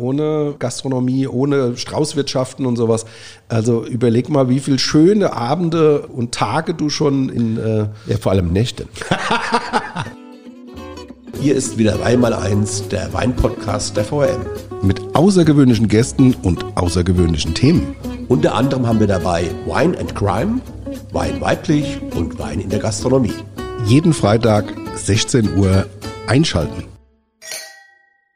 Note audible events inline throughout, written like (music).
ohne Gastronomie, ohne Straußwirtschaften und sowas. Also überleg mal, wie viele schöne Abende und Tage du schon in... Äh ja, vor allem Nächte. (laughs) Hier ist wieder Weinmal eins, der Weinpodcast der VRM. Mit außergewöhnlichen Gästen und außergewöhnlichen Themen. Unter anderem haben wir dabei Wine and Crime, Wein weiblich und Wein in der Gastronomie. Jeden Freitag 16 Uhr einschalten.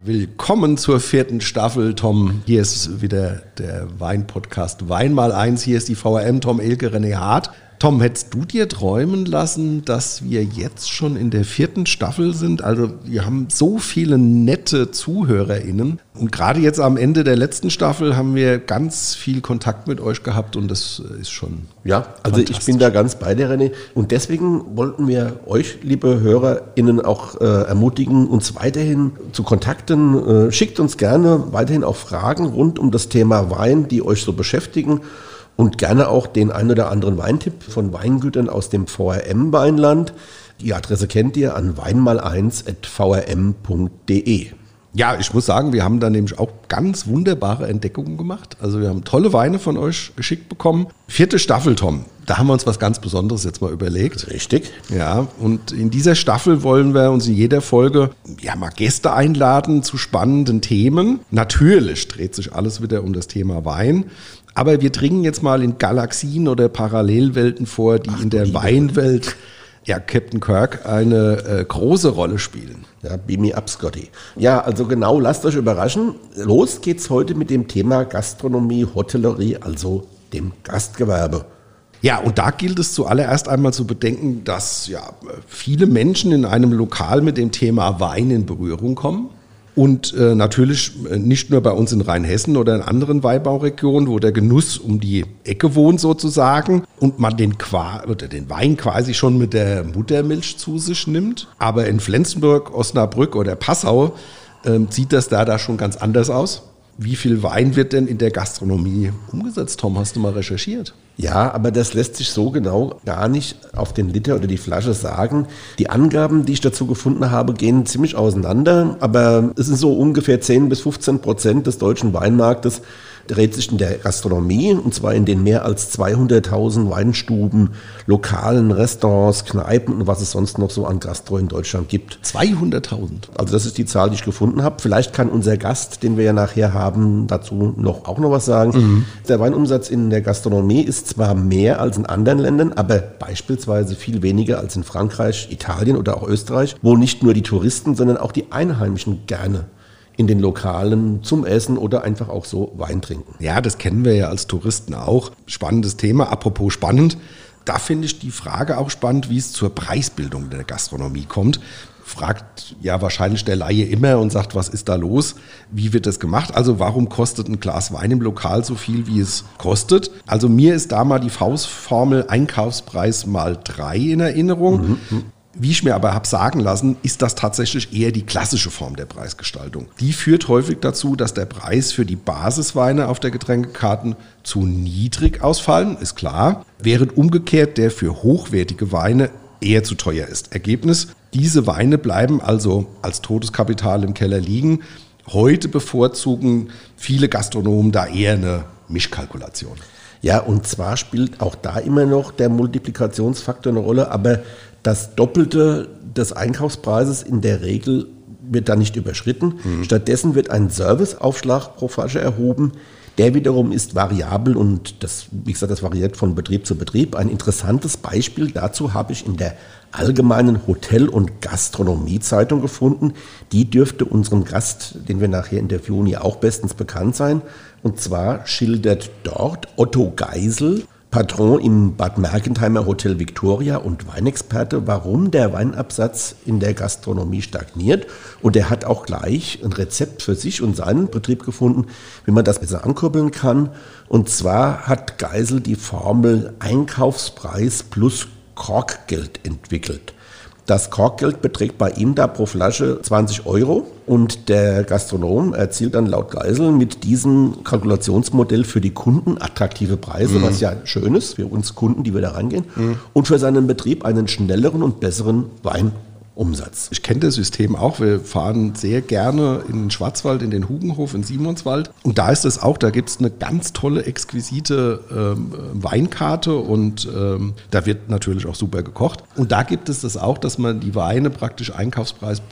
Willkommen zur vierten Staffel, Tom. Hier ist wieder der Wein-Podcast Wein mal eins. Hier ist die VRM, Tom Elke, René Hart. Tom, hättest du dir träumen lassen, dass wir jetzt schon in der vierten Staffel sind? Also wir haben so viele nette ZuhörerInnen. Und gerade jetzt am Ende der letzten Staffel haben wir ganz viel Kontakt mit euch gehabt und das ist schon. Ja, also ich bin da ganz bei dir, René. Und deswegen wollten wir euch, liebe HörerInnen, auch äh, ermutigen, uns weiterhin zu kontakten. Äh, schickt uns gerne weiterhin auch Fragen rund um das Thema Wein, die euch so beschäftigen und gerne auch den ein oder anderen Weintipp von Weingütern aus dem VRM-Weinland. Die Adresse kennt ihr an weinmal1.vrm.de. Ja, ich muss sagen, wir haben da nämlich auch ganz wunderbare Entdeckungen gemacht. Also wir haben tolle Weine von euch geschickt bekommen. Vierte Staffel, Tom. Da haben wir uns was ganz Besonderes jetzt mal überlegt. Richtig. Ja, und in dieser Staffel wollen wir uns in jeder Folge ja mal Gäste einladen zu spannenden Themen. Natürlich dreht sich alles wieder um das Thema Wein. Aber wir dringen jetzt mal in Galaxien oder Parallelwelten vor, die Ach, in der Weinwelt, ja, Captain Kirk, eine äh, große Rolle spielen. Ja, beam me up, Scotty. Ja, also genau, lasst euch überraschen. Los geht's heute mit dem Thema Gastronomie, Hotellerie, also dem Gastgewerbe. Ja, und da gilt es zuallererst einmal zu bedenken, dass ja viele Menschen in einem Lokal mit dem Thema Wein in Berührung kommen. Und äh, natürlich äh, nicht nur bei uns in Rheinhessen oder in anderen Weinbauregionen, wo der Genuss um die Ecke wohnt sozusagen und man den, Qua oder den Wein quasi schon mit der Muttermilch zu sich nimmt. Aber in Flensburg, Osnabrück oder Passau äh, sieht das da, da schon ganz anders aus. Wie viel Wein wird denn in der Gastronomie umgesetzt, Tom? Hast du mal recherchiert? Ja, aber das lässt sich so genau gar nicht auf den Liter oder die Flasche sagen. Die Angaben, die ich dazu gefunden habe, gehen ziemlich auseinander, aber es sind so ungefähr 10 bis 15 Prozent des deutschen Weinmarktes, dreht sich in der Gastronomie und zwar in den mehr als 200.000 Weinstuben, Lokalen, Restaurants, Kneipen und was es sonst noch so an Gastro in Deutschland gibt. 200.000? Also das ist die Zahl, die ich gefunden habe. Vielleicht kann unser Gast, den wir ja nachher haben, dazu noch auch noch was sagen. Mhm. Der Weinumsatz in der Gastronomie ist zwar mehr als in anderen Ländern, aber beispielsweise viel weniger als in Frankreich, Italien oder auch Österreich, wo nicht nur die Touristen, sondern auch die Einheimischen gerne in den Lokalen zum Essen oder einfach auch so Wein trinken. Ja, das kennen wir ja als Touristen auch. Spannendes Thema. Apropos spannend. Da finde ich die Frage auch spannend, wie es zur Preisbildung der Gastronomie kommt. Fragt ja wahrscheinlich der Laie immer und sagt, was ist da los? Wie wird das gemacht? Also warum kostet ein Glas Wein im Lokal so viel, wie es kostet? Also mir ist da mal die Faustformel Einkaufspreis mal drei in Erinnerung. Mhm. Wie ich mir aber habe sagen lassen, ist das tatsächlich eher die klassische Form der Preisgestaltung. Die führt häufig dazu, dass der Preis für die Basisweine auf der Getränkekarten zu niedrig ausfallen, ist klar, während umgekehrt der für hochwertige Weine eher zu teuer ist. Ergebnis, diese Weine bleiben also als Todeskapital im Keller liegen. Heute bevorzugen viele Gastronomen da eher eine Mischkalkulation. Ja, und zwar spielt auch da immer noch der Multiplikationsfaktor eine Rolle, aber das Doppelte des Einkaufspreises in der Regel wird da nicht überschritten. Mhm. Stattdessen wird ein Serviceaufschlag pro Flasche erhoben. Der wiederum ist variabel und das, wie gesagt, das variiert von Betrieb zu Betrieb. Ein interessantes Beispiel dazu habe ich in der allgemeinen Hotel- und Gastronomiezeitung gefunden. Die dürfte unserem Gast, den wir nachher interviewen, ja auch bestens bekannt sein. Und zwar schildert dort Otto Geisel, Patron im Bad Mergentheimer Hotel Victoria und Weinexperte, warum der Weinabsatz in der Gastronomie stagniert. Und er hat auch gleich ein Rezept für sich und seinen Betrieb gefunden, wie man das besser ankurbeln kann. Und zwar hat Geisel die Formel Einkaufspreis plus Korkgeld entwickelt. Das Korkgeld beträgt bei ihm da pro Flasche 20 Euro und der Gastronom erzielt dann laut Geisel mit diesem Kalkulationsmodell für die Kunden attraktive Preise, mhm. was ja schön ist für uns Kunden, die wir da reingehen, mhm. und für seinen Betrieb einen schnelleren und besseren Wein Umsatz. Ich kenne das System auch. Wir fahren sehr gerne in den Schwarzwald, in den Hugenhof, in Simonswald. Und da ist es auch, da gibt es eine ganz tolle, exquisite ähm, Weinkarte und ähm, da wird natürlich auch super gekocht. Und da gibt es das auch, dass man die Weine praktisch Einkaufspreis äh,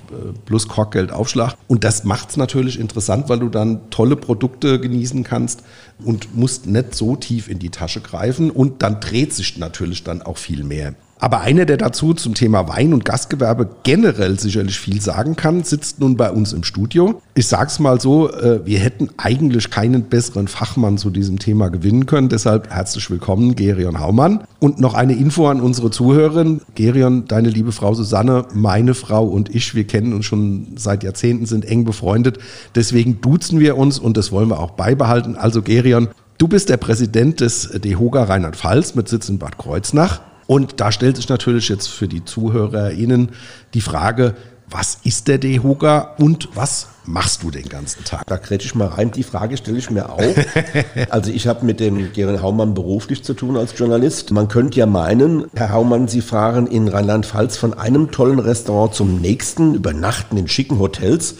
plus Korkgeld aufschlagt. Und das macht es natürlich interessant, weil du dann tolle Produkte genießen kannst und musst nicht so tief in die Tasche greifen. Und dann dreht sich natürlich dann auch viel mehr. Aber einer, der dazu zum Thema Wein und Gastgewerbe generell sicherlich viel sagen kann, sitzt nun bei uns im Studio. Ich sag's mal so, äh, wir hätten eigentlich keinen besseren Fachmann zu diesem Thema gewinnen können. Deshalb herzlich willkommen, Gerion Haumann. Und noch eine Info an unsere Zuhörerin. Gerion, deine liebe Frau Susanne, meine Frau und ich, wir kennen uns schon seit Jahrzehnten, sind eng befreundet. Deswegen duzen wir uns und das wollen wir auch beibehalten. Also Gerion, du bist der Präsident des DEHOGA Rheinland-Pfalz mit Sitz in Bad Kreuznach. Und da stellt sich natürlich jetzt für die ZuhörerInnen die Frage, was ist der DEHOGA und was machst du den ganzen Tag? Da kretsch ich mal rein. Die Frage stelle ich mir auch. (laughs) also ich habe mit dem Gerald Haumann beruflich zu tun als Journalist. Man könnte ja meinen, Herr Haumann, Sie fahren in Rheinland-Pfalz von einem tollen Restaurant zum nächsten, übernachten in schicken Hotels.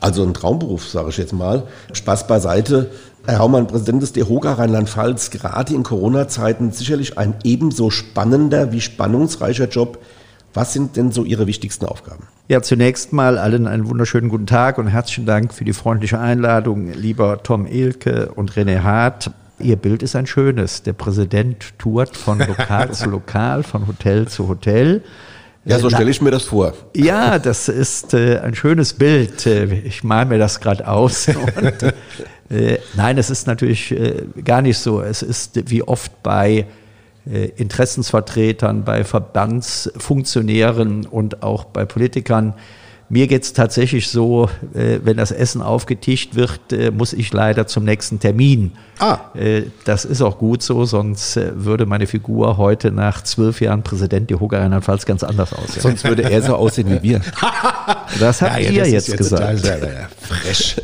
Also ein Traumberuf, sage ich jetzt mal. Spaß beiseite. Herr Haumann, Präsident des DEHOGA Rheinland-Pfalz, gerade in Corona-Zeiten sicherlich ein ebenso spannender wie spannungsreicher Job. Was sind denn so Ihre wichtigsten Aufgaben? Ja, zunächst mal allen einen wunderschönen guten Tag und herzlichen Dank für die freundliche Einladung, lieber Tom Elke und René Hart. Ihr Bild ist ein schönes. Der Präsident tourt von (laughs) Lokal zu Lokal, von Hotel zu Hotel. Ja, so stelle ich mir das vor. Ja, das ist äh, ein schönes Bild. Äh, ich male mir das gerade aus. (laughs) Und, äh, nein, es ist natürlich äh, gar nicht so. Es ist wie oft bei äh, Interessensvertretern, bei Verbandsfunktionären und auch bei Politikern mir geht es tatsächlich so, äh, wenn das Essen aufgetischt wird, äh, muss ich leider zum nächsten Termin. Ah. Äh, das ist auch gut so, sonst äh, würde meine Figur heute nach zwölf Jahren Präsident der Hoga Rheinland-Pfalz ganz anders aussehen. Sonst würde er so aussehen wie wir. (laughs) Das habt ja, ihr jetzt, jetzt gesagt. Total, ja, fresh.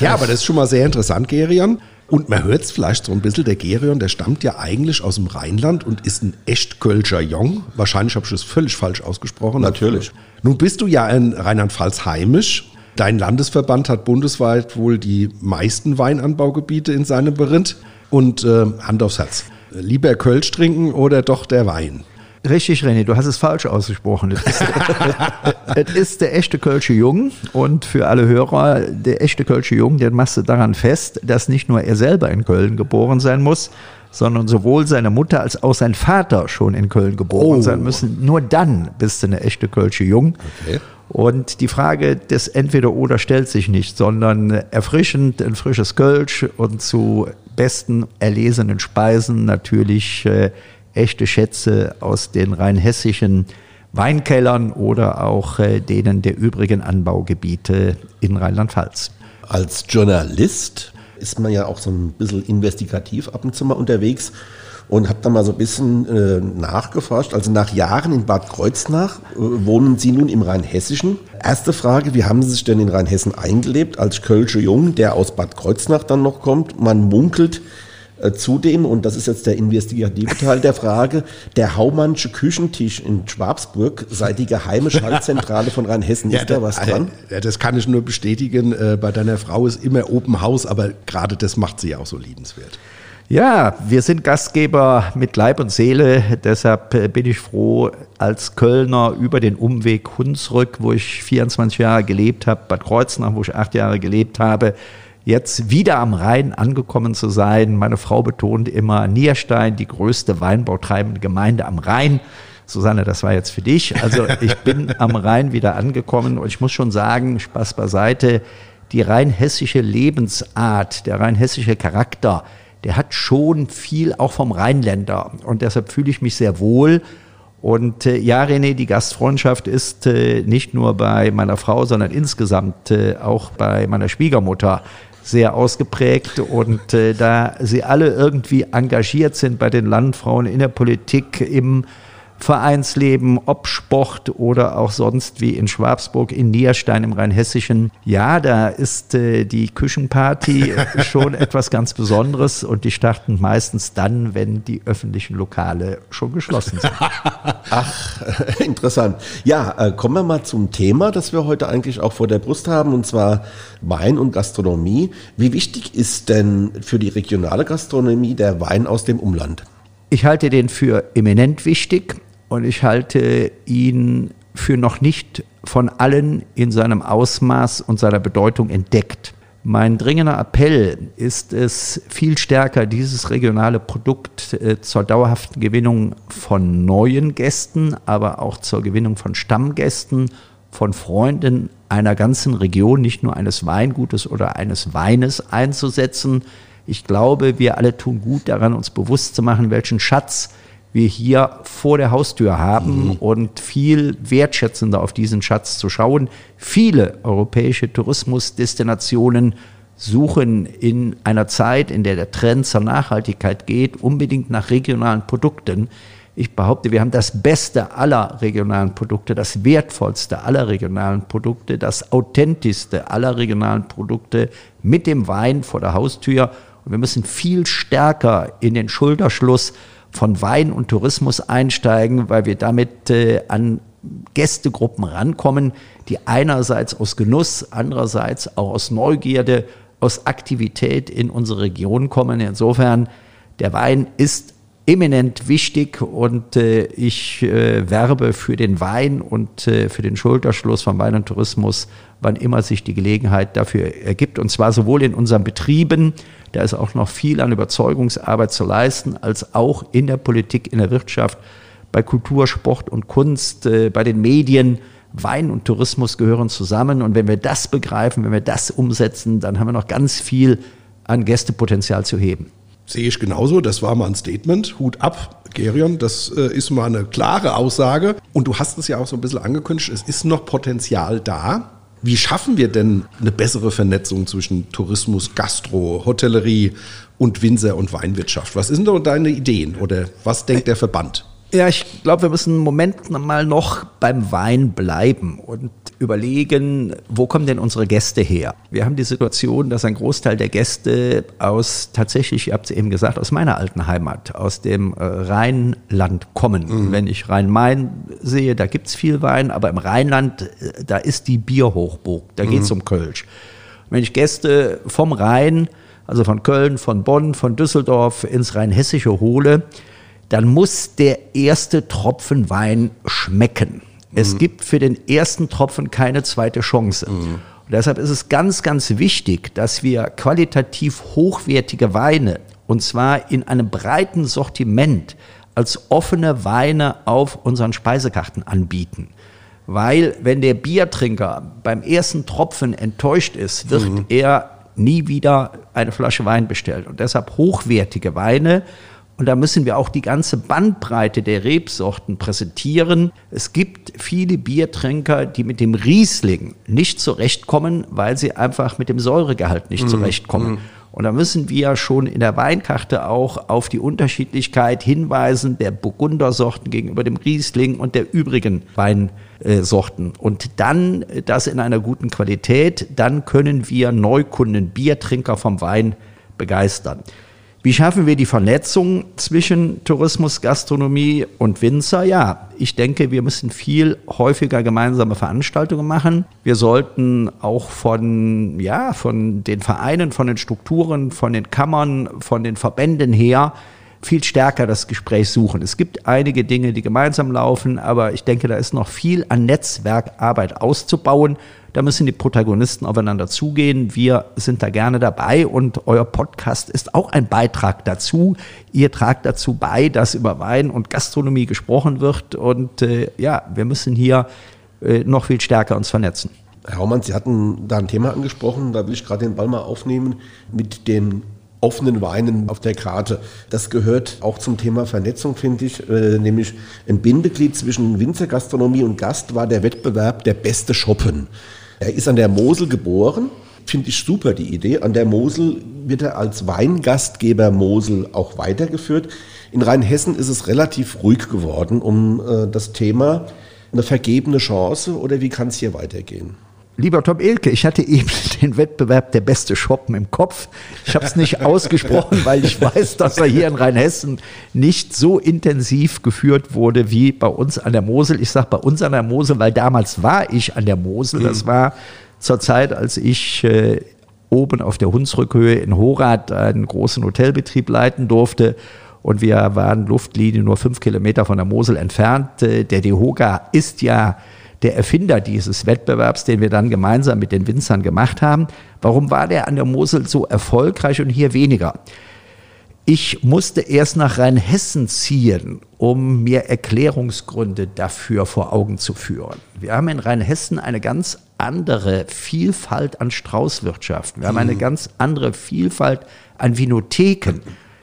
ja, aber das ist schon mal sehr interessant, Gerion. Und man hört es vielleicht so ein bisschen, der Gerion, der stammt ja eigentlich aus dem Rheinland und ist ein echt Kölscher Jong. Wahrscheinlich habe ich das völlig falsch ausgesprochen. Natürlich. Nun bist du ja in Rheinland-Pfalz heimisch. Dein Landesverband hat bundesweit wohl die meisten Weinanbaugebiete in seinem Beritt. Und äh, Hand aufs Herz. Lieber Kölsch trinken oder doch der Wein? Richtig, René, du hast es falsch ausgesprochen. Es ist, (laughs) ist der echte Kölsche Jung und für alle Hörer, der echte Kölsche Jung, den machst du daran fest, dass nicht nur er selber in Köln geboren sein muss, sondern sowohl seine Mutter als auch sein Vater schon in Köln geboren oh. sein müssen. Nur dann bist du eine echte Kölsche Jung. Okay. Und die Frage des Entweder-Oder stellt sich nicht, sondern erfrischend ein frisches Kölsch und zu besten erlesenen Speisen natürlich äh, echte Schätze aus den rein hessischen Weinkellern oder auch äh, denen der übrigen Anbaugebiete in Rheinland-Pfalz. Als Journalist ist man ja auch so ein bisschen investigativ ab und zu mal unterwegs und habe da mal so ein bisschen äh, nachgeforscht. Also nach Jahren in Bad Kreuznach äh, wohnen Sie nun im Rheinhessischen. Erste Frage, wie haben Sie sich denn in Rheinhessen eingelebt als Kölsche Jung, der aus Bad Kreuznach dann noch kommt? Man munkelt, zudem, und das ist jetzt der investigative Teil der Frage, der Haumannsche Küchentisch in Schwabsburg sei die geheime Schaltzentrale von Rheinhessen. (laughs) Ist ja, da was dran? Ja, das kann ich nur bestätigen. Äh, bei deiner Frau ist immer Open House, aber gerade das macht sie auch so liebenswert. Ja, wir sind Gastgeber mit Leib und Seele. Deshalb äh, bin ich froh, als Kölner über den Umweg Hunsrück, wo ich 24 Jahre gelebt habe, Bad Kreuznach, wo ich acht Jahre gelebt habe, jetzt wieder am Rhein angekommen zu sein. Meine Frau betont immer Nierstein, die größte weinbautreibende Gemeinde am Rhein. Susanne, das war jetzt für dich. Also ich (laughs) bin am Rhein wieder angekommen und ich muss schon sagen, Spaß beiseite, die rheinhessische Lebensart, der rheinhessische Charakter, der hat schon viel auch vom Rheinländer und deshalb fühle ich mich sehr wohl. Und äh, ja, René, die Gastfreundschaft ist äh, nicht nur bei meiner Frau, sondern insgesamt äh, auch bei meiner Schwiegermutter sehr ausgeprägt und äh, da sie alle irgendwie engagiert sind bei den Landfrauen in der Politik, im Vereinsleben, ob Sport oder auch sonst wie in Schwabsburg, in Nierstein im Rheinhessischen. Ja, da ist äh, die Küchenparty (laughs) schon etwas ganz Besonderes und die starten meistens dann, wenn die öffentlichen Lokale schon geschlossen sind. (laughs) Ach, interessant. Ja, äh, kommen wir mal zum Thema, das wir heute eigentlich auch vor der Brust haben, und zwar Wein und Gastronomie. Wie wichtig ist denn für die regionale Gastronomie der Wein aus dem Umland? Ich halte den für eminent wichtig und ich halte ihn für noch nicht von allen in seinem Ausmaß und seiner Bedeutung entdeckt. Mein dringender Appell ist es, viel stärker dieses regionale Produkt äh, zur dauerhaften Gewinnung von neuen Gästen, aber auch zur Gewinnung von Stammgästen, von Freunden einer ganzen Region, nicht nur eines Weingutes oder eines Weines einzusetzen. Ich glaube, wir alle tun gut daran, uns bewusst zu machen, welchen Schatz wir hier vor der Haustür haben mhm. und viel wertschätzender auf diesen Schatz zu schauen. Viele europäische Tourismusdestinationen suchen in einer Zeit, in der der Trend zur Nachhaltigkeit geht, unbedingt nach regionalen Produkten. Ich behaupte, wir haben das Beste aller regionalen Produkte, das Wertvollste aller regionalen Produkte, das Authentischste aller regionalen Produkte mit dem Wein vor der Haustür. Und wir müssen viel stärker in den Schulterschluss von Wein und Tourismus einsteigen, weil wir damit äh, an Gästegruppen rankommen, die einerseits aus Genuss, andererseits auch aus Neugierde, aus Aktivität in unsere Region kommen. Insofern, der Wein ist eminent wichtig und äh, ich äh, werbe für den Wein und äh, für den Schulterschluss von Wein und Tourismus, wann immer sich die Gelegenheit dafür ergibt. Und zwar sowohl in unseren Betrieben, da ist auch noch viel an Überzeugungsarbeit zu leisten, als auch in der Politik, in der Wirtschaft, bei Kultur, Sport und Kunst, äh, bei den Medien. Wein und Tourismus gehören zusammen. Und wenn wir das begreifen, wenn wir das umsetzen, dann haben wir noch ganz viel an Gästepotenzial zu heben. Sehe ich genauso. Das war mal ein Statement. Hut ab, Gerion. Das äh, ist mal eine klare Aussage. Und du hast es ja auch so ein bisschen angekündigt. Es ist noch Potenzial da. Wie schaffen wir denn eine bessere Vernetzung zwischen Tourismus, Gastro, Hotellerie und Winzer- und Weinwirtschaft? Was sind da deine Ideen oder was denkt der Verband? Ja, ich glaube, wir müssen einen Moment mal noch beim Wein bleiben und überlegen, wo kommen denn unsere Gäste her? Wir haben die Situation, dass ein Großteil der Gäste aus tatsächlich, ihr habt es eben gesagt, aus meiner alten Heimat, aus dem äh, Rheinland kommen. Mhm. Wenn ich Rhein-Main sehe, da gibt es viel Wein, aber im Rheinland, äh, da ist die Bierhochburg, da geht es mhm. um Kölsch. Wenn ich Gäste vom Rhein, also von Köln, von Bonn, von Düsseldorf ins Rheinhessische hole, dann muss der erste Tropfen Wein schmecken. Es mhm. gibt für den ersten Tropfen keine zweite Chance. Mhm. Und deshalb ist es ganz, ganz wichtig, dass wir qualitativ hochwertige Weine, und zwar in einem breiten Sortiment, als offene Weine auf unseren Speisekarten anbieten. Weil wenn der Biertrinker beim ersten Tropfen enttäuscht ist, wird mhm. er nie wieder eine Flasche Wein bestellen. Und deshalb hochwertige Weine und da müssen wir auch die ganze Bandbreite der Rebsorten präsentieren. Es gibt viele Biertrinker, die mit dem Riesling nicht zurechtkommen, weil sie einfach mit dem Säuregehalt nicht mhm. zurechtkommen. Mhm. Und da müssen wir schon in der Weinkarte auch auf die Unterschiedlichkeit hinweisen der Burgundersorten gegenüber dem Riesling und der übrigen Weinsorten. Und dann das in einer guten Qualität, dann können wir Neukunden, Biertrinker vom Wein begeistern. Wie schaffen wir die Vernetzung zwischen Tourismus, Gastronomie und Winzer? Ja, ich denke, wir müssen viel häufiger gemeinsame Veranstaltungen machen. Wir sollten auch von, ja, von den Vereinen, von den Strukturen, von den Kammern, von den Verbänden her viel stärker das Gespräch suchen. Es gibt einige Dinge, die gemeinsam laufen, aber ich denke, da ist noch viel an Netzwerkarbeit auszubauen. Da müssen die Protagonisten aufeinander zugehen. Wir sind da gerne dabei und euer Podcast ist auch ein Beitrag dazu. Ihr tragt dazu bei, dass über Wein und Gastronomie gesprochen wird. Und äh, ja, wir müssen hier äh, noch viel stärker uns vernetzen. Herr Haumann, Sie hatten da ein Thema angesprochen, da will ich gerade den Ball mal aufnehmen mit den offenen Weinen auf der Karte. Das gehört auch zum Thema Vernetzung, finde ich, äh, nämlich ein Bindeglied zwischen Winzergastronomie und Gast war der Wettbewerb der beste Shoppen. Er ist an der Mosel geboren. Finde ich super, die Idee. An der Mosel wird er als Weingastgeber Mosel auch weitergeführt. In Rheinhessen ist es relativ ruhig geworden um äh, das Thema. Eine vergebene Chance oder wie kann es hier weitergehen? Lieber Tom Elke, ich hatte eben (laughs) den Wettbewerb der beste Shoppen im Kopf. Ich habe es nicht (laughs) ausgesprochen, weil ich weiß, dass er hier in Rheinhessen nicht so intensiv geführt wurde wie bei uns an der Mosel. Ich sage bei uns an der Mosel, weil damals war ich an der Mosel. Das mhm. war zur Zeit, als ich äh, oben auf der Hunsrückhöhe in Horath einen großen Hotelbetrieb leiten durfte. Und wir waren Luftlinie nur fünf Kilometer von der Mosel entfernt. Äh, der DEHOGA ist ja der Erfinder dieses Wettbewerbs, den wir dann gemeinsam mit den Winzern gemacht haben. Warum war der an der Mosel so erfolgreich und hier weniger? Ich musste erst nach Rheinhessen ziehen, um mir Erklärungsgründe dafür vor Augen zu führen. Wir haben in Rheinhessen eine ganz andere Vielfalt an Straußwirtschaft. Wir haben eine mhm. ganz andere Vielfalt an Vinotheken.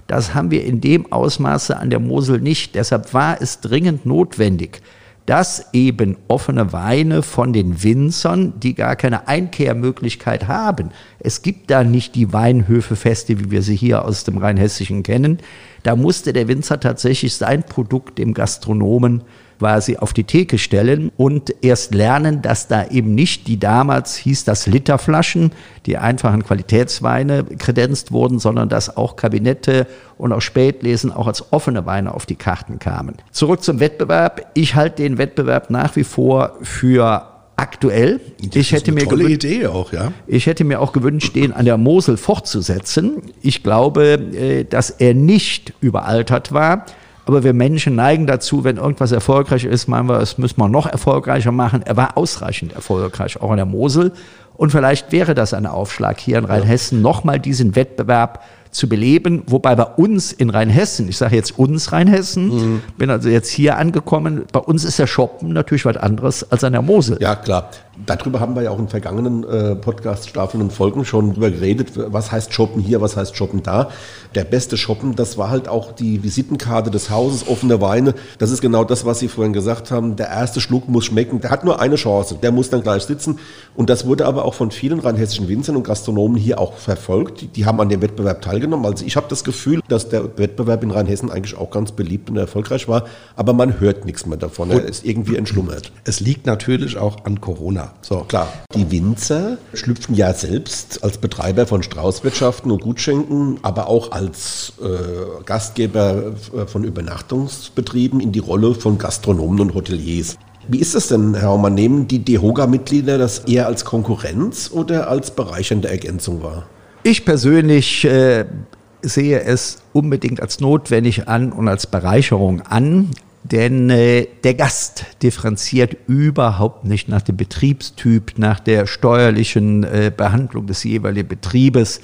Das haben wir in dem Ausmaße an der Mosel nicht. Deshalb war es dringend notwendig, dass eben offene Weine von den Winzern, die gar keine Einkehrmöglichkeit haben. Es gibt da nicht die Weinhöfefeste, wie wir sie hier aus dem Rheinhessischen kennen. Da musste der Winzer tatsächlich sein Produkt dem Gastronomen quasi auf die Theke stellen und erst lernen, dass da eben nicht die damals hieß das Literflaschen, die einfachen Qualitätsweine kredenzt wurden, sondern dass auch Kabinette und auch Spätlesen auch als offene Weine auf die Karten kamen. Zurück zum Wettbewerb. Ich halte den Wettbewerb nach wie vor für aktuell. Das ich hätte mir tolle Idee auch, ja. Ich hätte mir auch gewünscht, den an der Mosel fortzusetzen. Ich glaube, äh, dass er nicht überaltert war. Aber wir Menschen neigen dazu, wenn irgendwas erfolgreich ist, meinen wir, es müssen wir noch erfolgreicher machen. Er war ausreichend erfolgreich, auch in der Mosel. Und vielleicht wäre das ein Aufschlag hier in Rheinhessen, nochmal diesen Wettbewerb zu beleben, wobei bei uns in Rheinhessen, ich sage jetzt uns Rheinhessen, mhm. bin also jetzt hier angekommen, bei uns ist der Shoppen natürlich was anderes als an der Mosel. Ja, klar. Darüber haben wir ja auch in vergangenen äh, Podcast-Staffeln und Folgen schon drüber geredet. Was heißt Shoppen hier, was heißt Shoppen da? Der beste Shoppen, das war halt auch die Visitenkarte des Hauses, offene Weine. Das ist genau das, was Sie vorhin gesagt haben. Der erste Schluck muss schmecken. Der hat nur eine Chance. Der muss dann gleich sitzen. Und das wurde aber auch von vielen rheinhessischen Winzern und Gastronomen hier auch verfolgt. Die, die haben an dem Wettbewerb teilgenommen. Also ich habe das Gefühl, dass der Wettbewerb in Rheinhessen eigentlich auch ganz beliebt und erfolgreich war. Aber man hört nichts mehr davon. Er ist irgendwie entschlummert. Es liegt natürlich auch an Corona. So, klar. Die Winzer schlüpfen ja selbst als Betreiber von Straußwirtschaften und Gutschenken, aber auch als äh, Gastgeber äh, von Übernachtungsbetrieben in die Rolle von Gastronomen und Hoteliers. Wie ist das denn, Herr Haumann? Nehmen die DEHOGA-Mitglieder das eher als Konkurrenz oder als bereichernde Ergänzung wahr? Ich persönlich äh, sehe es unbedingt als notwendig an und als Bereicherung an. Denn äh, der Gast differenziert überhaupt nicht nach dem Betriebstyp, nach der steuerlichen äh, Behandlung des jeweiligen Betriebes.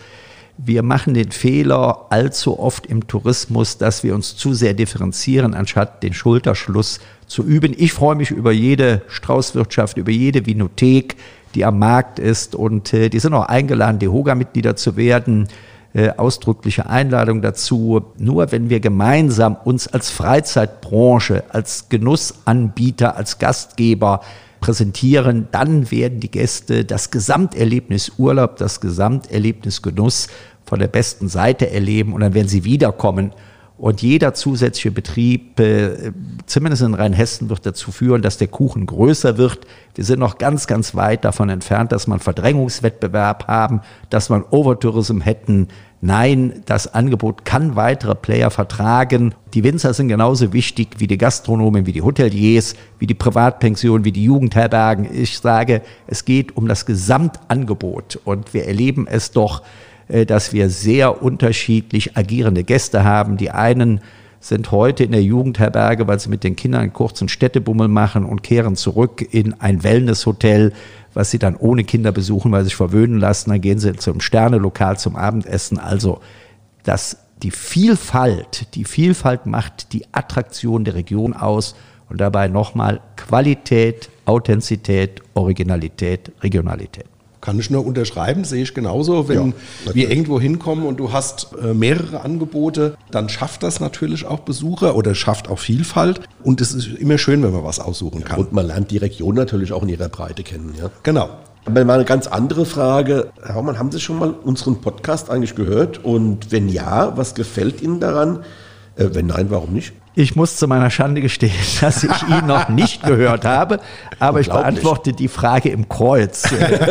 Wir machen den Fehler allzu oft im Tourismus, dass wir uns zu sehr differenzieren, anstatt den Schulterschluss zu üben. Ich freue mich über jede Straußwirtschaft, über jede Vinothek, die am Markt ist. Und äh, die sind auch eingeladen, die Hoga-Mitglieder zu werden äh, ausdrückliche Einladung dazu. Nur wenn wir gemeinsam uns als Freizeitbranche, als Genussanbieter, als Gastgeber präsentieren, dann werden die Gäste das Gesamterlebnis Urlaub, das Gesamterlebnis Genuss von der besten Seite erleben und dann werden sie wiederkommen und jeder zusätzliche Betrieb, äh, zumindest in Rheinhessen, wird dazu führen, dass der Kuchen größer wird. Wir sind noch ganz, ganz weit davon entfernt, dass man Verdrängungswettbewerb haben, dass man Overtourism hätten. Nein, das Angebot kann weitere Player vertragen. Die Winzer sind genauso wichtig wie die Gastronomen, wie die Hoteliers, wie die Privatpensionen, wie die Jugendherbergen. Ich sage, es geht um das Gesamtangebot und wir erleben es doch dass wir sehr unterschiedlich agierende Gäste haben. Die einen sind heute in der Jugendherberge, weil sie mit den Kindern einen kurzen Städtebummel machen und kehren zurück in ein Wellnesshotel, was sie dann ohne Kinder besuchen, weil sie sich verwöhnen lassen. Dann gehen sie zum Sternelokal zum Abendessen. Also das, die Vielfalt, die Vielfalt macht die Attraktion der Region aus und dabei nochmal Qualität, Authentizität, Originalität, Regionalität. Kann ich nur unterschreiben, sehe ich genauso. Wenn ja, wir irgendwo hinkommen und du hast äh, mehrere Angebote, dann schafft das natürlich auch Besucher oder schafft auch Vielfalt. Und es ist immer schön, wenn man was aussuchen kann. Und man lernt die Region natürlich auch in ihrer Breite kennen. Ja? Genau. Aber mal eine ganz andere Frage. Herr Haumann, haben Sie schon mal unseren Podcast eigentlich gehört? Und wenn ja, was gefällt Ihnen daran? Äh, wenn nein, warum nicht? Ich muss zu meiner Schande gestehen, (laughs) dass ich ihn noch nicht gehört habe, aber ich beantworte die Frage im Kreuz.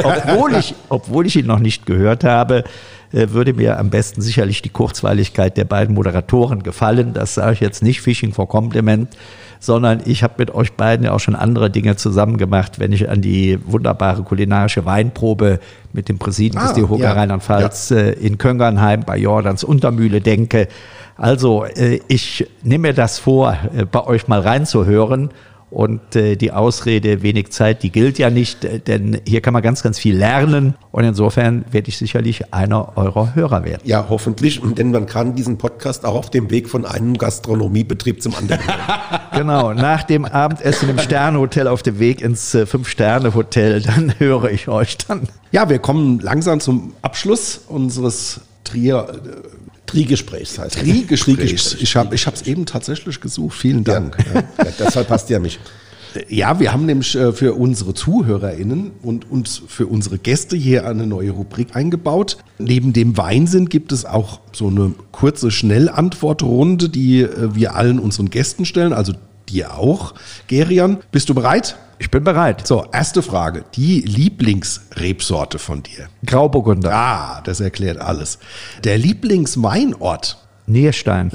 Obwohl, ich, obwohl ich ihn noch nicht gehört habe, äh, würde mir am besten sicherlich die Kurzweiligkeit der beiden Moderatoren gefallen. Das sage ich jetzt nicht Fishing for Compliment, sondern ich habe mit euch beiden ja auch schon andere Dinge zusammen gemacht, wenn ich an die wunderbare kulinarische Weinprobe mit dem Präsidium ah, des DEHOGA ja. Rheinland-Pfalz ja. in Köngernheim bei Jordans Untermühle denke. Also äh, ich nehme mir das vor, äh, bei euch mal reinzuhören. Und äh, die Ausrede wenig Zeit, die gilt ja nicht, denn hier kann man ganz, ganz viel lernen. Und insofern werde ich sicherlich einer eurer Hörer werden. Ja, hoffentlich. Denn man kann diesen Podcast auch auf dem Weg von einem Gastronomiebetrieb zum anderen hören. (laughs) genau, nach dem Abendessen im Sternehotel auf dem Weg ins Fünf-Sterne-Hotel, (laughs) dann höre ich euch dann. Ja, wir kommen langsam zum Abschluss unseres Trier Trigesprächs heißt Trigesprächs. Ich habe es eben tatsächlich gesucht. Vielen Dank. Ja. Ja, deshalb passt ja mich. Ja, wir haben nämlich äh, für unsere ZuhörerInnen und uns für unsere Gäste hier eine neue Rubrik eingebaut. Neben dem Weinsinn gibt es auch so eine kurze Schnellantwortrunde, die äh, wir allen unseren Gästen stellen, also dir auch. Gerian, bist du bereit? Ich bin bereit. So, erste Frage. Die Lieblingsrebsorte von dir? Grauburgunder. Ah, das erklärt alles. Der Lieblingsweinort? Nierstein.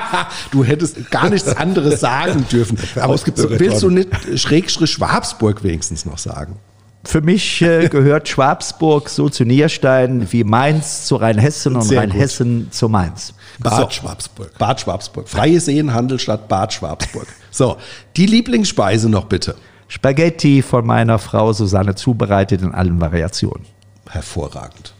(laughs) du hättest gar nichts anderes sagen dürfen. (laughs) Aber willst du nicht Schrägstrich Schwabsburg wenigstens noch sagen? Für mich äh, (laughs) gehört Schwabsburg so zu Nierstein wie Mainz zu Rheinhessen und Rheinhessen zu Mainz. Bad so. Schwabsburg. Bad Schwabsburg. Freie Seen, Handelsstadt Bad Schwabsburg. (laughs) So, die Lieblingsspeise noch bitte. Spaghetti von meiner Frau Susanne zubereitet in allen Variationen. Hervorragend.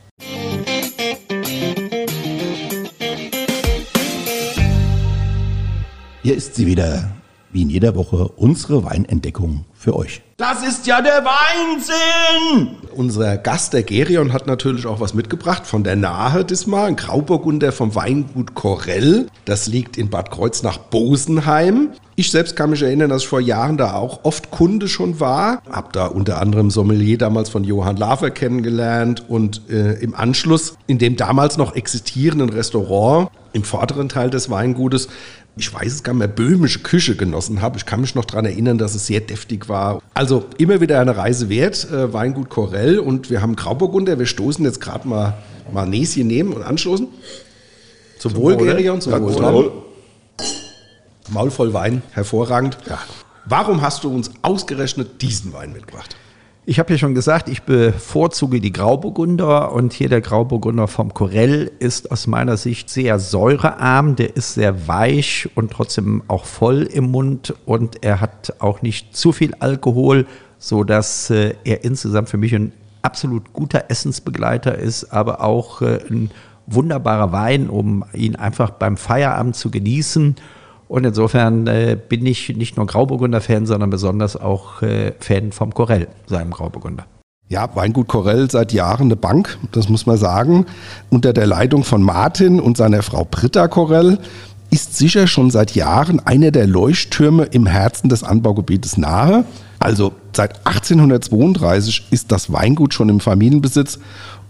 Hier ist sie wieder, wie in jeder Woche, unsere Weinentdeckung für euch. Das ist ja der Weinsinn! Unser Gast, der Gerion, hat natürlich auch was mitgebracht von der Nahe diesmal. Ein Grauburgunder vom Weingut Korell. Das liegt in Bad Kreuznach-Bosenheim. Ich selbst kann mich erinnern, dass ich vor Jahren da auch oft Kunde schon war. Hab da unter anderem Sommelier damals von Johann Lafer kennengelernt und äh, im Anschluss in dem damals noch existierenden Restaurant im vorderen Teil des Weingutes ich weiß es gar nicht mehr, böhmische Küche genossen habe. Ich kann mich noch daran erinnern, dass es sehr deftig war. Also immer wieder eine Reise wert, äh, Weingut Korell und wir haben Grauburgunder. Wir stoßen jetzt gerade mal, mal Näschen nehmen und anstoßen. Zum, zum Wohl, Gerion, zum ja, Wohl. Wohl. Maul voll Wein, hervorragend. Ja. Warum hast du uns ausgerechnet diesen Wein mitgebracht? Ich habe ja schon gesagt, ich bevorzuge die Grauburgunder und hier der Grauburgunder vom Corell ist aus meiner Sicht sehr säurearm, der ist sehr weich und trotzdem auch voll im Mund und er hat auch nicht zu viel Alkohol, so dass äh, er insgesamt für mich ein absolut guter Essensbegleiter ist, aber auch äh, ein wunderbarer Wein, um ihn einfach beim Feierabend zu genießen und insofern äh, bin ich nicht nur Grauburgunder-Fan, sondern besonders auch äh, Fan vom Corell, seinem Grauburgunder. Ja, Weingut Corell seit Jahren eine Bank, das muss man sagen. Unter der Leitung von Martin und seiner Frau Britta Corell ist sicher schon seit Jahren einer der Leuchttürme im Herzen des Anbaugebietes nahe. Also seit 1832 ist das Weingut schon im Familienbesitz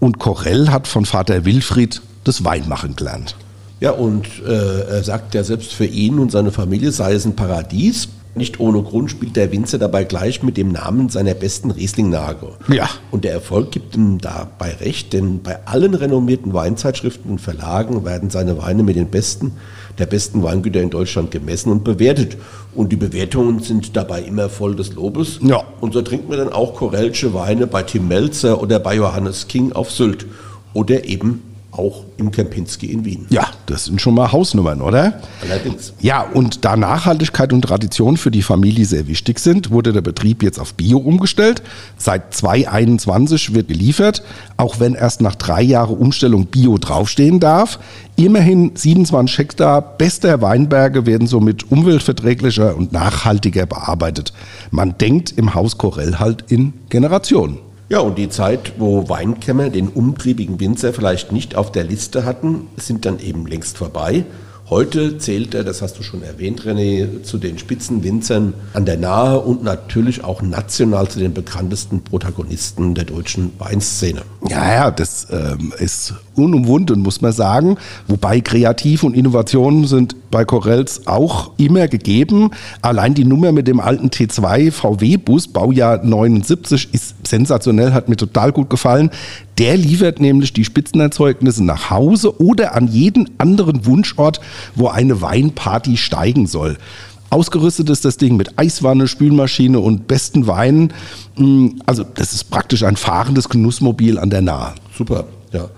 und Corell hat von Vater Wilfried das Weinmachen gelernt. Ja, und äh, er sagt ja selbst für ihn und seine Familie sei es ein Paradies. Nicht ohne Grund spielt der Winzer dabei gleich mit dem Namen seiner besten Riesling-Nage. Ja. Und der Erfolg gibt ihm dabei recht, denn bei allen renommierten Weinzeitschriften und Verlagen werden seine Weine mit den besten der besten Weingüter in Deutschland gemessen und bewertet. Und die Bewertungen sind dabei immer voll des Lobes. Ja. Und so trinkt man dann auch Korellsche Weine bei Tim Melzer oder bei Johannes King auf Sylt. Oder eben auch im Kempinski in Wien. Ja, das sind schon mal Hausnummern, oder? Allerdings. Ja, und da Nachhaltigkeit und Tradition für die Familie sehr wichtig sind, wurde der Betrieb jetzt auf Bio umgestellt. Seit 2021 wird geliefert, auch wenn erst nach drei Jahren Umstellung Bio draufstehen darf. Immerhin 27 Hektar bester Weinberge werden somit umweltverträglicher und nachhaltiger bearbeitet. Man denkt im Haus Korell halt in Generationen. Ja, und die Zeit, wo Weinkämmer den umtriebigen Winzer vielleicht nicht auf der Liste hatten, sind dann eben längst vorbei. Heute zählt er, das hast du schon erwähnt, René, zu den Spitzenwinzern an der Nahe und natürlich auch national zu den bekanntesten Protagonisten der deutschen Weinszene. Ja, ja, das ähm, ist unumwunden, muss man sagen. Wobei Kreativ und Innovationen sind bei Corells auch immer gegeben. Allein die Nummer mit dem alten T2 VW-Bus, Baujahr 79, ist sensationell, hat mir total gut gefallen. Der liefert nämlich die Spitzenerzeugnisse nach Hause oder an jeden anderen Wunschort, wo eine Weinparty steigen soll. Ausgerüstet ist das Ding mit Eiswanne, Spülmaschine und besten Weinen. Mm, also das ist praktisch ein fahrendes Genussmobil an der Nahe. Super, ja.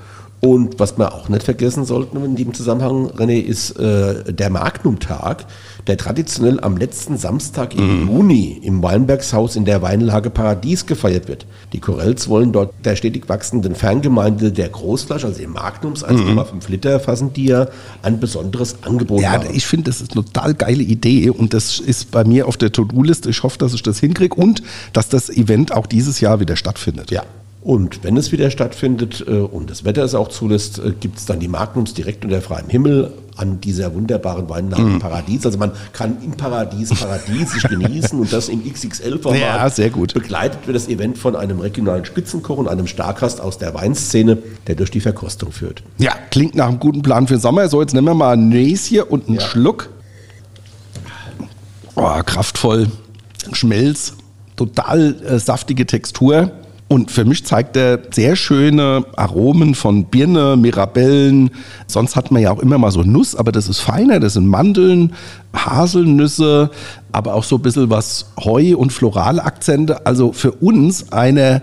Und was wir auch nicht vergessen sollten in dem Zusammenhang, René, ist äh, der Magnum-Tag, der traditionell am letzten Samstag im mhm. Juni im Weinbergshaus in der Weinlage Paradies gefeiert wird. Die Corells wollen dort der stetig wachsenden Ferngemeinde der Großflasche, also im Magnums 1,5 mhm. Liter fassen die ja ein besonderes Angebot Ja, haben. ich finde, das ist eine total geile Idee und das ist bei mir auf der To-Do-Liste. Ich hoffe, dass ich das hinkriege und dass das Event auch dieses Jahr wieder stattfindet. Ja, und wenn es wieder stattfindet äh, und das Wetter es auch zulässt, äh, gibt es dann die Magnums direkt unter freiem Himmel an dieser wunderbaren Weinlage mm. Paradies. Also man kann im Paradies Paradies sich genießen und das im XXL-Format. Ja, sehr gut. Begleitet wird das Event von einem regionalen Spitzenkoch und einem Starkast aus der Weinszene, der durch die Verkostung führt. Ja, klingt nach einem guten Plan für den Sommer. So, jetzt nehmen wir mal ein Näschen und einen ja. Schluck. Oh, kraftvoll, Schmelz, total äh, saftige Textur. Und für mich zeigt er sehr schöne Aromen von Birne, Mirabellen. Sonst hat man ja auch immer mal so Nuss, aber das ist feiner. Das sind Mandeln, Haselnüsse, aber auch so ein bisschen was Heu- und Floralakzente. Also für uns eine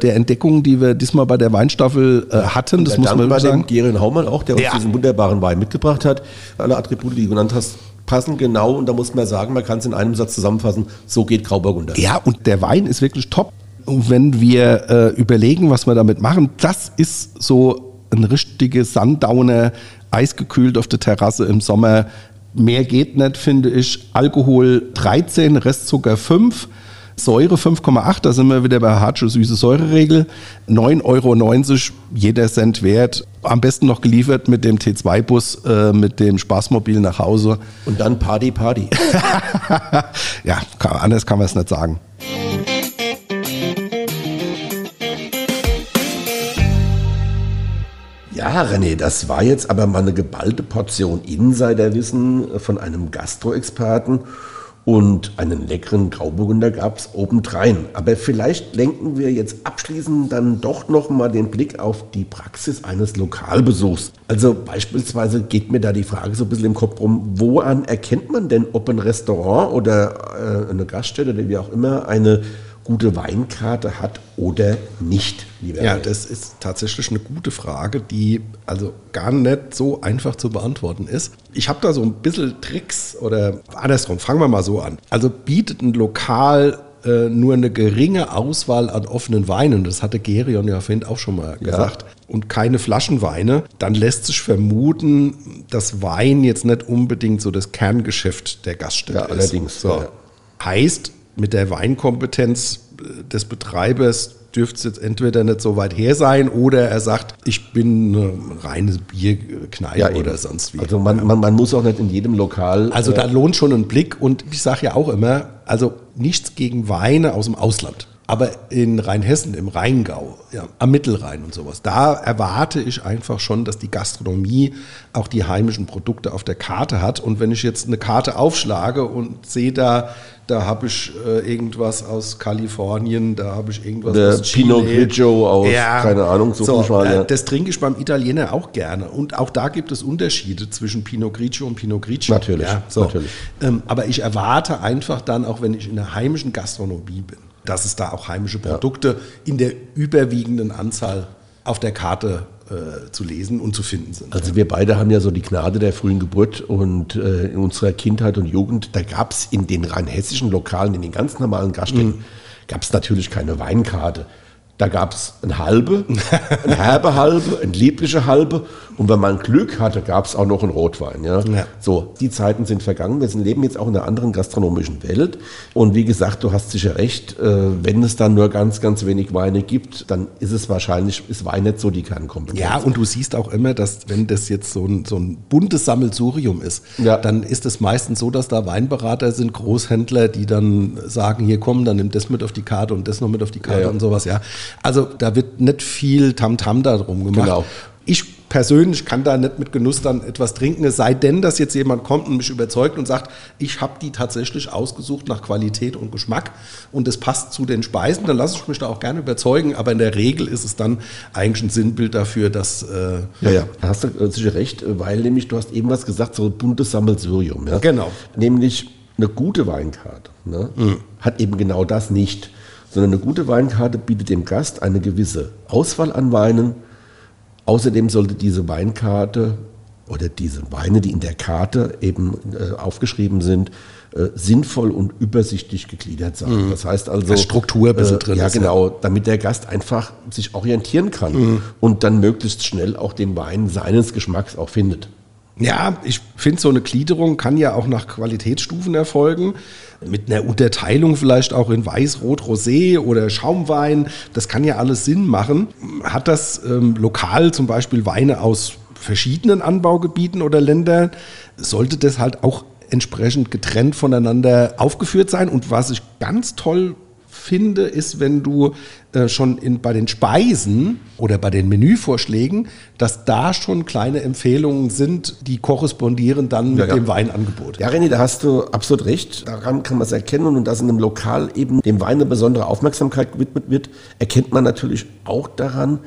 der Entdeckungen, die wir diesmal bei der Weinstaffel äh, hatten. Das muss man bei sagen. Gerion Haumann auch, der uns ja. diesen wunderbaren Wein mitgebracht hat. Alle Attribute, die du genannt hast, passen genau und da muss man sagen, man kann es in einem Satz zusammenfassen, so geht Grauburgunder. Ja, und der Wein ist wirklich top wenn wir äh, überlegen, was wir damit machen, das ist so ein richtiges Sundowner, eisgekühlt auf der Terrasse im Sommer. Mehr geht nicht, finde ich. Alkohol 13, Restzucker 5. Säure 5,8, da sind wir wieder bei Hartsche süße Säureregel. 9,90 Euro, jeder Cent wert. Am besten noch geliefert mit dem T2-Bus, äh, mit dem Spaßmobil nach Hause. Und dann Party, Party. (laughs) ja, kann, anders kann man es nicht sagen. Ja, René, das war jetzt aber mal eine geballte Portion Insiderwissen von einem Gastroexperten und einen leckeren Grauburgunder gab es obendrein. Aber vielleicht lenken wir jetzt abschließend dann doch noch mal den Blick auf die Praxis eines Lokalbesuchs. Also beispielsweise geht mir da die Frage so ein bisschen im Kopf rum, woran erkennt man denn, ob ein Restaurant oder äh, eine Gaststätte oder wie auch immer eine gute Weinkarte hat oder nicht, lieber Ja, das ist tatsächlich eine gute Frage, die also gar nicht so einfach zu beantworten ist. Ich habe da so ein bisschen Tricks oder andersrum, fangen wir mal so an. Also bietet ein Lokal äh, nur eine geringe Auswahl an offenen Weinen, das hatte Gerion ja vorhin auch schon mal gesagt, ja. und keine Flaschenweine, dann lässt sich vermuten, dass Wein jetzt nicht unbedingt so das Kerngeschäft der Gaststätte ja, ist. Allerdings. So. Ja. Heißt, mit der Weinkompetenz des Betreibers dürfte es jetzt entweder nicht so weit her sein oder er sagt, ich bin eine reine Bierkneipe ja, oder sonst wie. Also man, man, man, muss auch nicht in jedem Lokal. Also da äh, lohnt schon ein Blick und ich sage ja auch immer, also nichts gegen Weine aus dem Ausland. Aber in Rheinhessen, im Rheingau, ja, am Mittelrhein und sowas, da erwarte ich einfach schon, dass die Gastronomie auch die heimischen Produkte auf der Karte hat. Und wenn ich jetzt eine Karte aufschlage und sehe da, da habe ich äh, irgendwas aus Kalifornien, da habe ich irgendwas der aus Chile. Pinot Grigio aus, ja. keine Ahnung, so, so ja. Das trinke ich beim Italiener auch gerne. Und auch da gibt es Unterschiede zwischen Pinot Grigio und Pinot Grigio. Natürlich, ja, so. natürlich. Ähm, aber ich erwarte einfach dann, auch wenn ich in der heimischen Gastronomie bin, dass es da auch heimische Produkte ja. in der überwiegenden Anzahl auf der Karte äh, zu lesen und zu finden sind. Also wir beide haben ja so die Gnade der frühen Geburt und äh, in unserer Kindheit und Jugend, da gab es in den rein hessischen Lokalen, in den ganz normalen Gaststätten, mhm. gab es natürlich keine Weinkarte. Da gab es ein halbe, ein herbe halbe, ein liebliche halbe. Und wenn man Glück hatte, gab es auch noch einen Rotwein. Ja? Ja. So, die Zeiten sind vergangen. Wir leben jetzt auch in einer anderen gastronomischen Welt. Und wie gesagt, du hast sicher recht, äh, wenn es dann nur ganz, ganz wenig Weine gibt, dann ist es wahrscheinlich, ist Wein nicht so die Kernkompetenz. Ja, und du siehst auch immer, dass wenn das jetzt so ein, so ein buntes Sammelsurium ist, Ja. dann ist es meistens so, dass da Weinberater sind, Großhändler, die dann sagen, hier komm, dann nimm das mit auf die Karte und das noch mit auf die Karte ja. und sowas, ja. Also da wird nicht viel Tamtam da drum gemacht. Genau. Ich persönlich kann da nicht mit Genuss dann etwas trinken, es sei denn, dass jetzt jemand kommt und mich überzeugt und sagt, ich habe die tatsächlich ausgesucht nach Qualität und Geschmack und es passt zu den Speisen, dann lasse ich mich da auch gerne überzeugen, aber in der Regel ist es dann eigentlich ein Sinnbild dafür, dass äh, Ja, ja, da hast du äh, sicher recht, weil nämlich, du hast eben was gesagt, so ein buntes Sammelsurium. Ja? Genau. Nämlich eine gute Weinkarte ne? hat eben genau das nicht, sondern eine gute Weinkarte bietet dem Gast eine gewisse Auswahl an Weinen. Außerdem sollte diese Weinkarte oder diese Weine, die in der Karte eben äh, aufgeschrieben sind, äh, sinnvoll und übersichtlich gegliedert sein. Das heißt also. Dass Struktur ein bisschen äh, drin ja, ist, ja. genau, damit der Gast einfach sich orientieren kann und dann möglichst schnell auch den Wein seines Geschmacks auch findet. Ja, ich finde, so eine Gliederung kann ja auch nach Qualitätsstufen erfolgen. Mit einer Unterteilung vielleicht auch in Weiß, Rot, Rosé oder Schaumwein. Das kann ja alles Sinn machen. Hat das ähm, lokal zum Beispiel Weine aus verschiedenen Anbaugebieten oder Ländern, sollte das halt auch entsprechend getrennt voneinander aufgeführt sein. Und was ich ganz toll finde, ist, wenn du äh, schon in, bei den Speisen oder bei den Menüvorschlägen, dass da schon kleine Empfehlungen sind, die korrespondieren dann mit Ja, ja. dem Weinangebot. Ja, René, da hast du absolut recht. Daran kann man es erkennen und dass in einem Lokal eben dem Wein eine besondere Aufmerksamkeit gewidmet wird, erkennt man natürlich auch daran,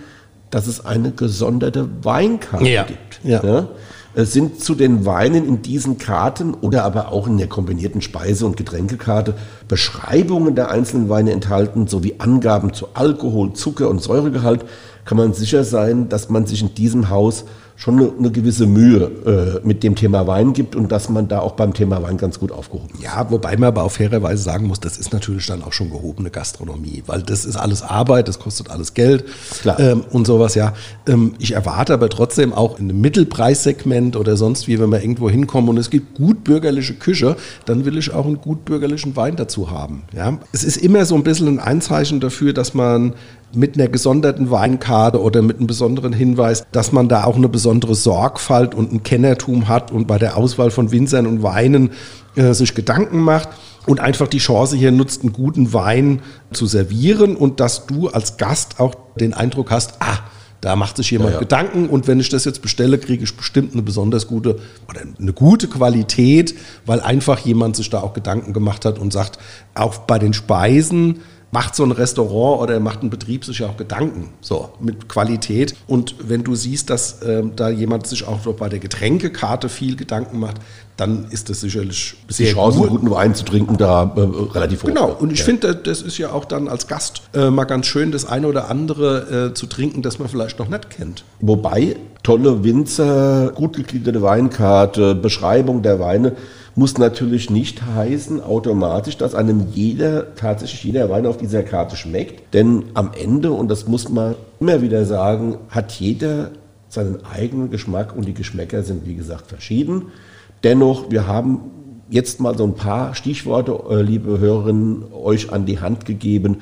dass es eine gesonderte Weinkarte Ja, gibt. ja. Es sind zu den Weinen in diesen Karten oder aber auch in der kombinierten Speise- und Getränkekarte Beschreibungen der einzelnen Weine enthalten, sowie Angaben zu Alkohol, Zucker und Säuregehalt, kann man sicher sein, dass man sich in diesem Haus schon eine, eine gewisse Mühe äh, mit dem Thema Wein gibt und dass man da auch beim Thema Wein ganz gut aufgehoben ist. Ja, wobei man aber auf faire Weise sagen muss, das ist natürlich dann auch schon gehobene Gastronomie, weil das ist alles Arbeit, das kostet alles Geld. Ähm, und sowas, ja. Ähm, ich erwarte aber trotzdem auch in einem Mittelpreissegment oder sonst wie, wenn wir irgendwo hinkommen und es gibt gut bürgerliche Küche, dann will ich auch einen gut bürgerlichen Wein dazu haben. Ja. Es ist immer so ein bisschen ein Einzeichen dafür, dass man mit einer gesonderten Weinkarte oder mit einem besonderen Hinweis, dass man da auch eine besondere Sorgfalt und ein Kennertum hat und bei der Auswahl von Winzern und Weinen äh, sich Gedanken macht und einfach die Chance hier nutzt, einen guten Wein zu servieren und dass du als Gast auch den Eindruck hast, ah, da macht sich jemand Ja, ja. Gedanken und wenn ich das jetzt bestelle, kriege ich bestimmt eine besonders gute oder eine gute Qualität, weil einfach jemand sich da auch Gedanken gemacht hat und sagt, auch bei den Speisen macht so ein Restaurant oder macht ein Betrieb sich ja auch Gedanken, so mit Qualität. Und wenn du siehst, dass ähm, da jemand sich auch noch bei der Getränkekarte viel Gedanken macht, dann ist das sicherlich Die sehr Chance, gut. einen guten Wein zu trinken, da äh, relativ hoch. Genau, und ich Ja. finde, das ist ja auch dann als Gast äh, mal ganz schön, das eine oder andere äh, zu trinken, das man vielleicht noch nicht kennt. Wobei tolle Winzer, gut gegliederte Weinkarte, Beschreibung der Weine muss natürlich nicht heißen automatisch, dass einem jeder, tatsächlich jeder Wein auf dieser Karte schmeckt. Denn am Ende, und das muss man immer wieder sagen, hat jeder seinen eigenen Geschmack und die Geschmäcker sind, wie gesagt, verschieden. Dennoch, wir haben jetzt mal so ein paar Stichworte, äh, liebe Hörerinnen, euch an die Hand gegeben,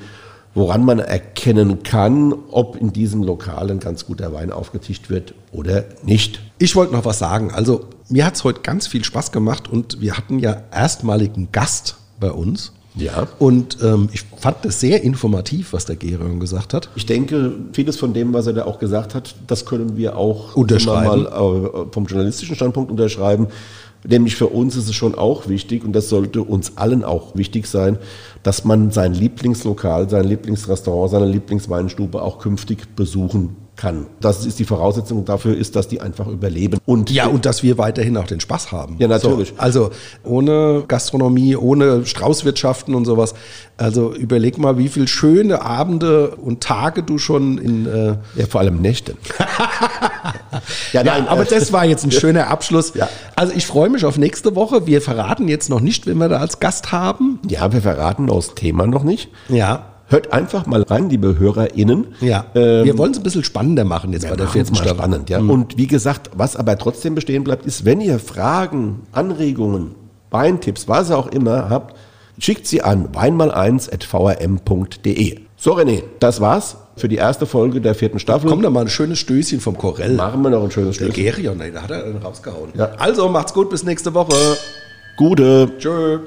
woran man erkennen kann, ob in diesem Lokal ein ganz guter Wein aufgetischt wird oder nicht. Ich wollte noch was sagen. Also, mir hat es heute ganz viel Spaß gemacht und wir hatten ja erstmaligen Gast bei uns. Ja. Und ähm, ich fand das sehr informativ, was der Gerion gesagt hat. Ich denke, vieles von dem, was er da auch gesagt hat, das können wir auch Unterschreiben. mal, äh, vom journalistischen Standpunkt unterschreiben. Nämlich für uns ist es schon auch wichtig, und das sollte uns allen auch wichtig sein, dass man sein Lieblingslokal, sein Lieblingsrestaurant, seine Lieblingsweinstube auch künftig besuchen kann. Das ist die Voraussetzung dafür, ist, dass die einfach überleben. Und Ja, und dass wir weiterhin auch den Spaß haben. Ja, natürlich. So, also ohne Gastronomie, ohne Straußwirtschaften und sowas. Also überleg mal, wie viele schöne Abende und Tage du schon in. Äh, ja, vor allem Nächte. (laughs) ja, aber das war jetzt ein (laughs) schöner Abschluss. Ja. Also ich freue mich auf nächste Woche. Wir verraten jetzt noch nicht, wen wir da als Gast haben. Ja, wir verraten das Thema noch nicht. Ja. Hört einfach mal rein, liebe HörerInnen. Ja, Ähm, wir wollen es ein bisschen spannender machen jetzt bei der vierten Staffel. spannend, ja. Und wie gesagt, was aber trotzdem bestehen bleibt, ist, wenn ihr Fragen, Anregungen, Weintipps, was auch immer habt, schickt sie an weinmal1.vrm.de. So, René, das war's für die erste Folge der vierten Staffel. Kommt da mal ein schönes Stößchen vom Korell. Machen wir noch ein schönes Der Stück. Gerion, da hat er einen rausgehauen. Ja. Also, macht's gut, bis nächste Woche. Gute. Tschö.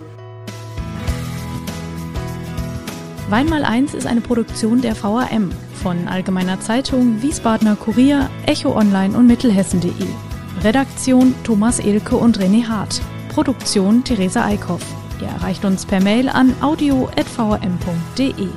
Weinmal 1 ist eine Produktion der VRM von Allgemeiner Zeitung, Wiesbadener Kurier, Echo Online und Mittelhessen.de. Redaktion Thomas Elke und René Hart. Produktion Theresa Eickhoff. Ihr erreicht uns per Mail an audio.vrm.de.